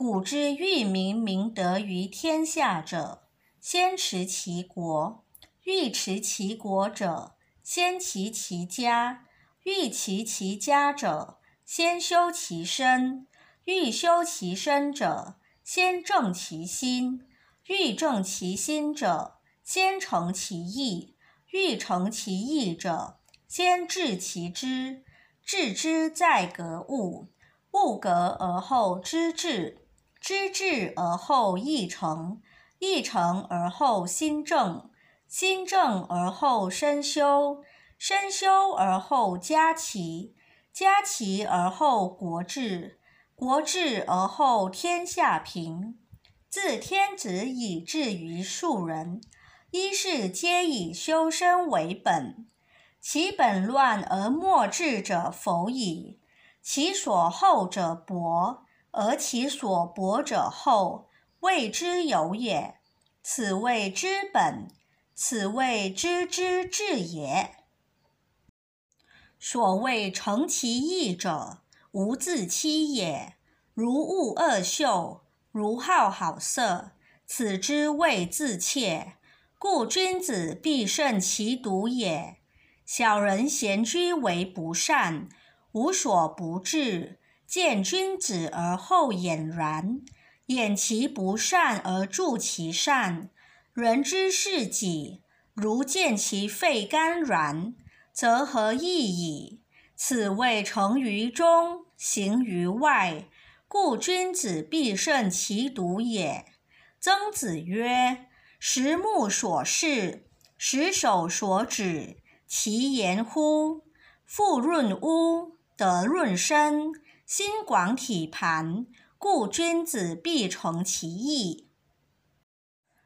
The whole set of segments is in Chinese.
古之欲明明德于天下者，先持其国；欲持其国者，先齐其家；欲齐其家者，先修其身；欲修其身者，先正其心；欲正其心者，先诚其意；欲诚其意者，先治其知。治之在格物，物格而后知至。知至而后意诚，意诚而后心正，心正而后身修，身修而后家齐，家齐而后国治，国治而后天下平。自天子以至于庶人，一是皆以修身为本。其本乱而末治者否矣。其所厚者薄。而其所薄者厚，谓之有也。此谓之本，此谓知之至也。所谓诚其意者，无自欺也。如恶恶臭，如好好色，此之谓自怯。故君子必慎其独也。小人闲居为不善，无所不至。见君子而后俨然，掩其不善而助其善。人之视己，如见其肺肝然，则何益矣？此谓成于中，行于外。故君子必慎其独也。曾子曰：“十目所视，十手所指，其言乎？富润屋，德润身。”心广体盘，故君子必诚其意。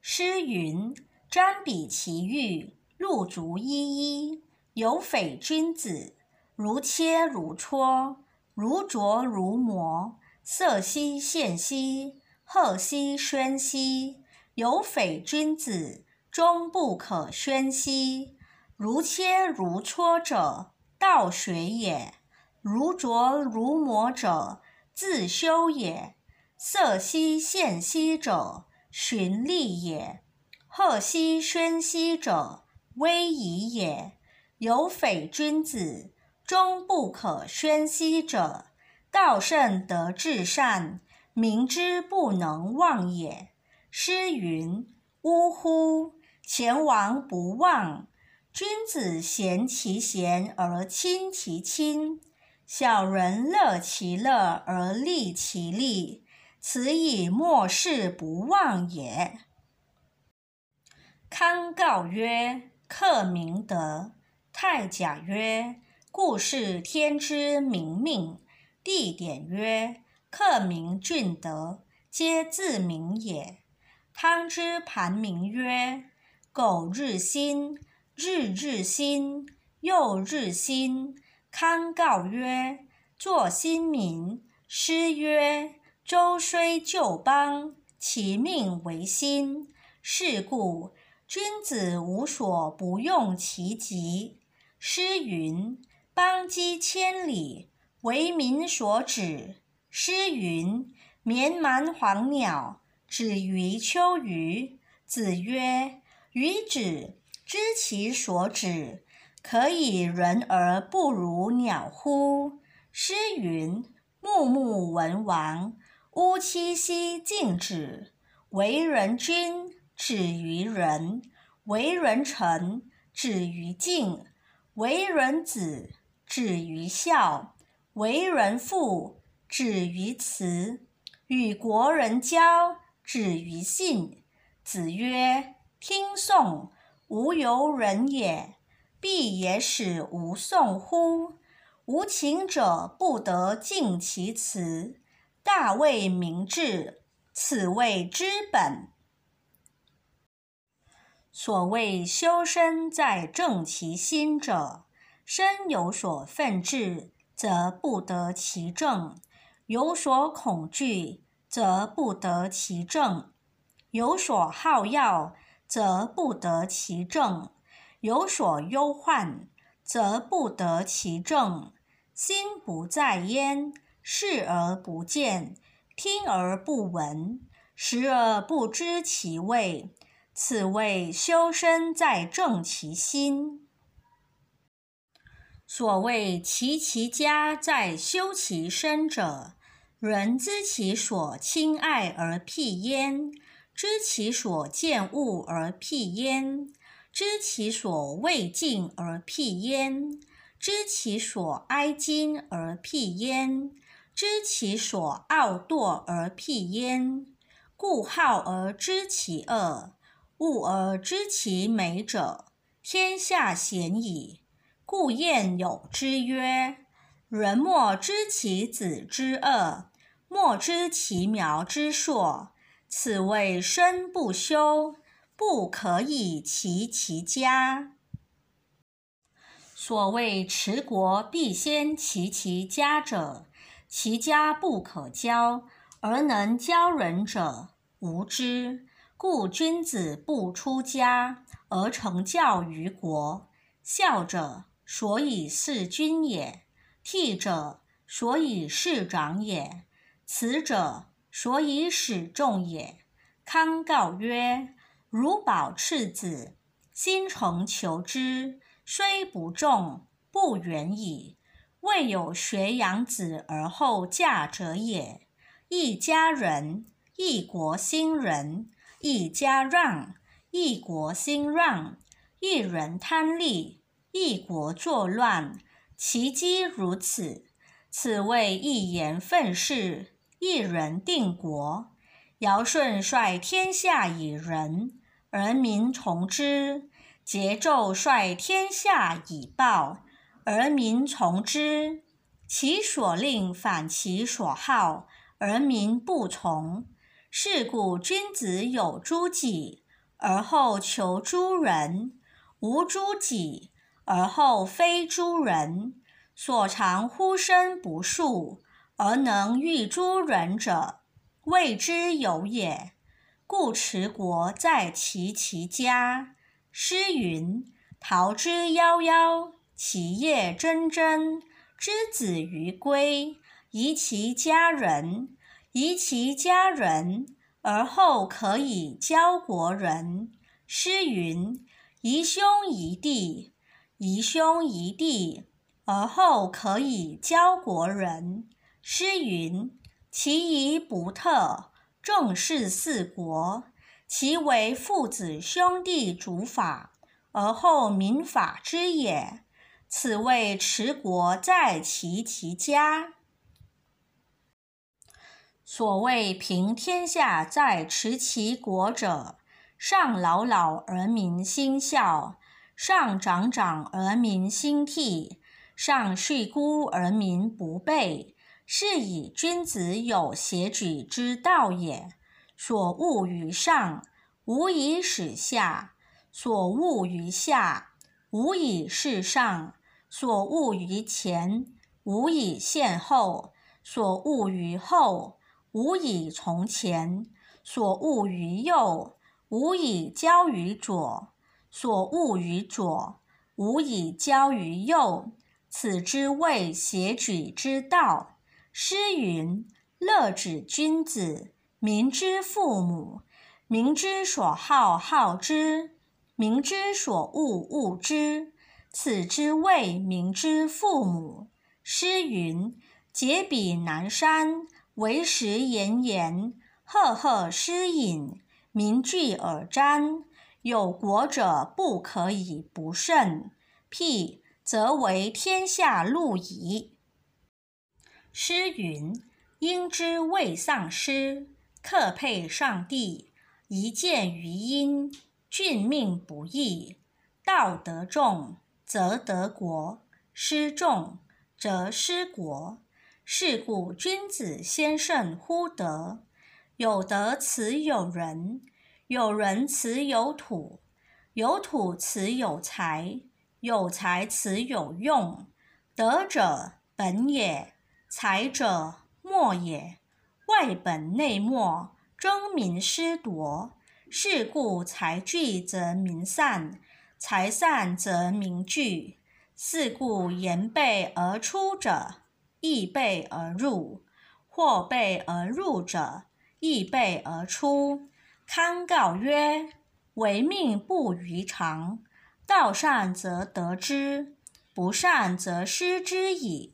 诗云：“瞻彼其玉，露足依依。有匪君子，如切如磋，如琢如磨。色兮宪兮，赫兮宣兮。有匪君子，终不可宣兮。如切如磋者，道学也。”如琢如磨者，自修也；色兮宪兮者，循吏也；赫兮宣兮者，威仪也。有匪君子，终不可宣兮者，道甚得至善，民之不能忘也。诗云：“呜呼！前王不忘。君子贤其贤而亲其亲。”小人乐其乐而利其利，此以莫世不忘也。康告曰：“克明德。”太甲曰：“故事天之明命。”地点曰：“克明俊德，皆自明也。”汤之盘铭曰：“苟日新，日日新，又日新。”康告曰：“作新民。”诗曰：“周虽旧邦，其命维新。”是故君子无所不用其极。诗云：“邦畿千里，为民所指。”诗云：“绵蛮黄鸟，止于秋鱼。”子曰：“予止，知其所止。”可以人而不如鸟乎？诗云：“穆穆文王，乌戚兮敬止。”为人君，止于仁；为人臣，止于敬；为人子，止于孝；为人父，止于慈；与国人交，止于信。子曰：“听讼，无由人也。”必也使无讼乎？无情者不得尽其辞。大谓明志，此谓之本。所谓修身在正其心者，身有所愤志，则不得其正；有所恐惧，则不得其正；有所好要，则不得其正；有所忧患，则不得其正。心不在焉，视而不见，听而不闻，食而不知其味。此谓修身在正其心。所谓齐其家在修其身者，人知其所亲爱而辟焉，知其所见恶而辟焉，知其所畏敬而辟焉，知其所哀矜而辟焉，知其所傲惰而辟焉。故好而知其恶。恶而知其美者，天下鲜矣。故谚有之曰：“人莫知其子之恶，莫知其苗之硕。”此谓身不修，不可以齐其家。所谓持国必先齐其家者，其家不可教，而能教人者，无之。故君子不出家而成教于国。孝者，所以事君也；悌者，所以事长也；慈者，所以使众也。康告曰：“如保赤子，心诚求之，虽不重，不远矣。未有学养子而后嫁者也。一家人，一国兴仁。”一家让，一国兴让；一人贪利，一国作乱。其机如此，此谓一言愤世，一人定国。尧舜率天下以仁，而民从之；桀纣率天下以暴，而民从之。其所令反其所好，而民不从。是故君子有诸己，而后求诸人；无诸己，而后非诸人。所长乎身不术，而能御诸人者，谓之有也。故持国在齐其家。诗云：“桃之夭夭，其叶蓁蓁。之子于归，宜其家人。”宜其家人，而后可以教国人。诗云：“宜兄宜弟，宜兄宜弟，而后可以教国人。”诗云：“其仪不特，正是四国。其为父子兄弟主法，而后民法之也。此谓持国在齐其家。”所谓平天下在持其国者，上老老而民心孝，上长长而民心替，上恤孤而民不备，是以君子有协举之道也。所恶于上，无以使下；所恶于下，无以事上；所恶于前，无以献后；所恶于后。无以从前，所恶于右；无以交于左，所恶于左；无以交于右。此之谓协举之道。诗云：“乐止君子，民之父母。民之所好，好之；民之所恶，恶之。此之谓民之父母。”诗云：“解彼南山。”为时炎炎，赫赫诗隐，民聚而瞻。有国者不可以不慎，辟则为天下路矣。诗云：“应之未丧失，克配上帝。一见于阴，俊命不易。道德重，则得国；失重，则失国。”是故君子先胜乎德。有德，此有人；有人，此有土；有土此有财，有财此有用。德者本也，财者末也。外本内末，争民失夺。是故财聚则民散，财散则民聚。是故言备而出者，亦备而入；或备而入者，亦备而出。康告曰：“唯命不于常，道善则得之，不善则失之矣。”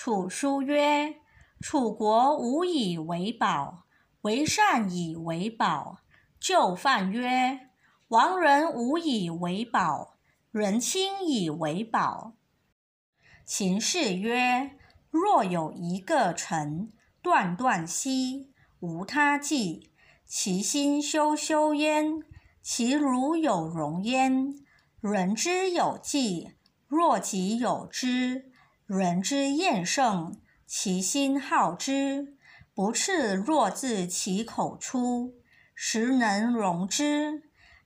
楚书曰：“楚国无以为宝，为善以为宝。”就范曰：“亡人无以为宝，人亲以为宝。”秦氏曰：“若有一个臣，断断兮，无他计。其心修修焉，其如有容焉。人之有计，若己有之，人之厌胜，其心好之，不赤若自其口出。”实能容之，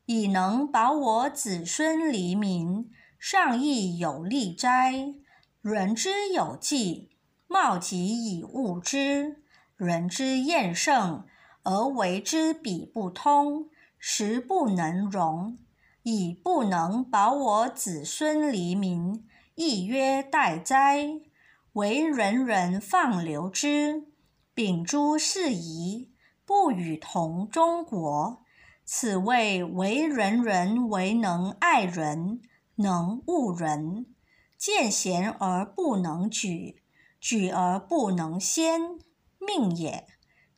以能保我子孙黎民，上亦有利哉？人之有计，貌己以物之；人之厌胜，而为之彼不通，实不能容。以不能保我子孙黎民，亦曰待哉？为人人放流之，秉诸事宜。不与同中国，此谓为人人为能爱人，能恶人；见贤而不能举，举而不能先，命也；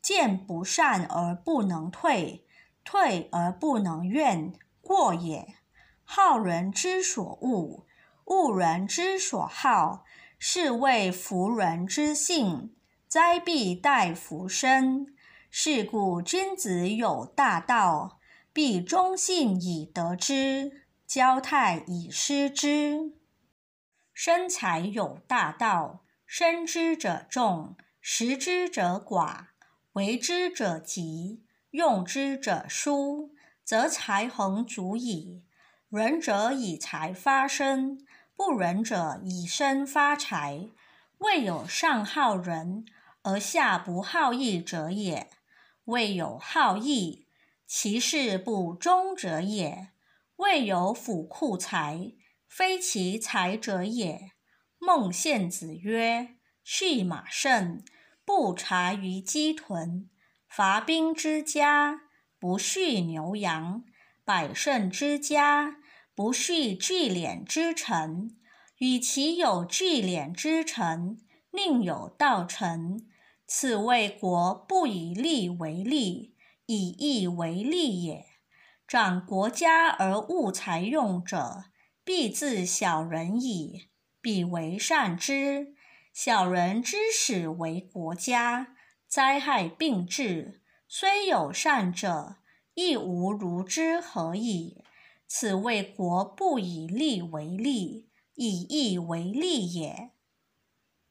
见不善而不能退，退而不能怨，过也。好人之所恶，恶人之所好，是谓福人之性。灾必待福生。是故君子有大道，必忠信以得之，交泰以失之。生财有大道，生之者众，食之者寡，为之者急，用之者疏，则财恒足矣。仁者以财发身，不仁者以身发财。未有上好人而下不好义者也。未有好义，其事不忠者也；未有府库财，非其财者也。孟献子曰：“畜马胜，不察于鸡豚；伐兵之家，不畜牛羊；百胜之家，不畜聚敛之臣。与其有聚敛之臣，宁有道臣。”此谓国不以利为利，以义为利也。长国家而务财用者，必自小人矣。彼为善之。小人之始为国家，灾害并至，虽有善者，亦无如之何矣。此谓国不以利为利，以义为利也。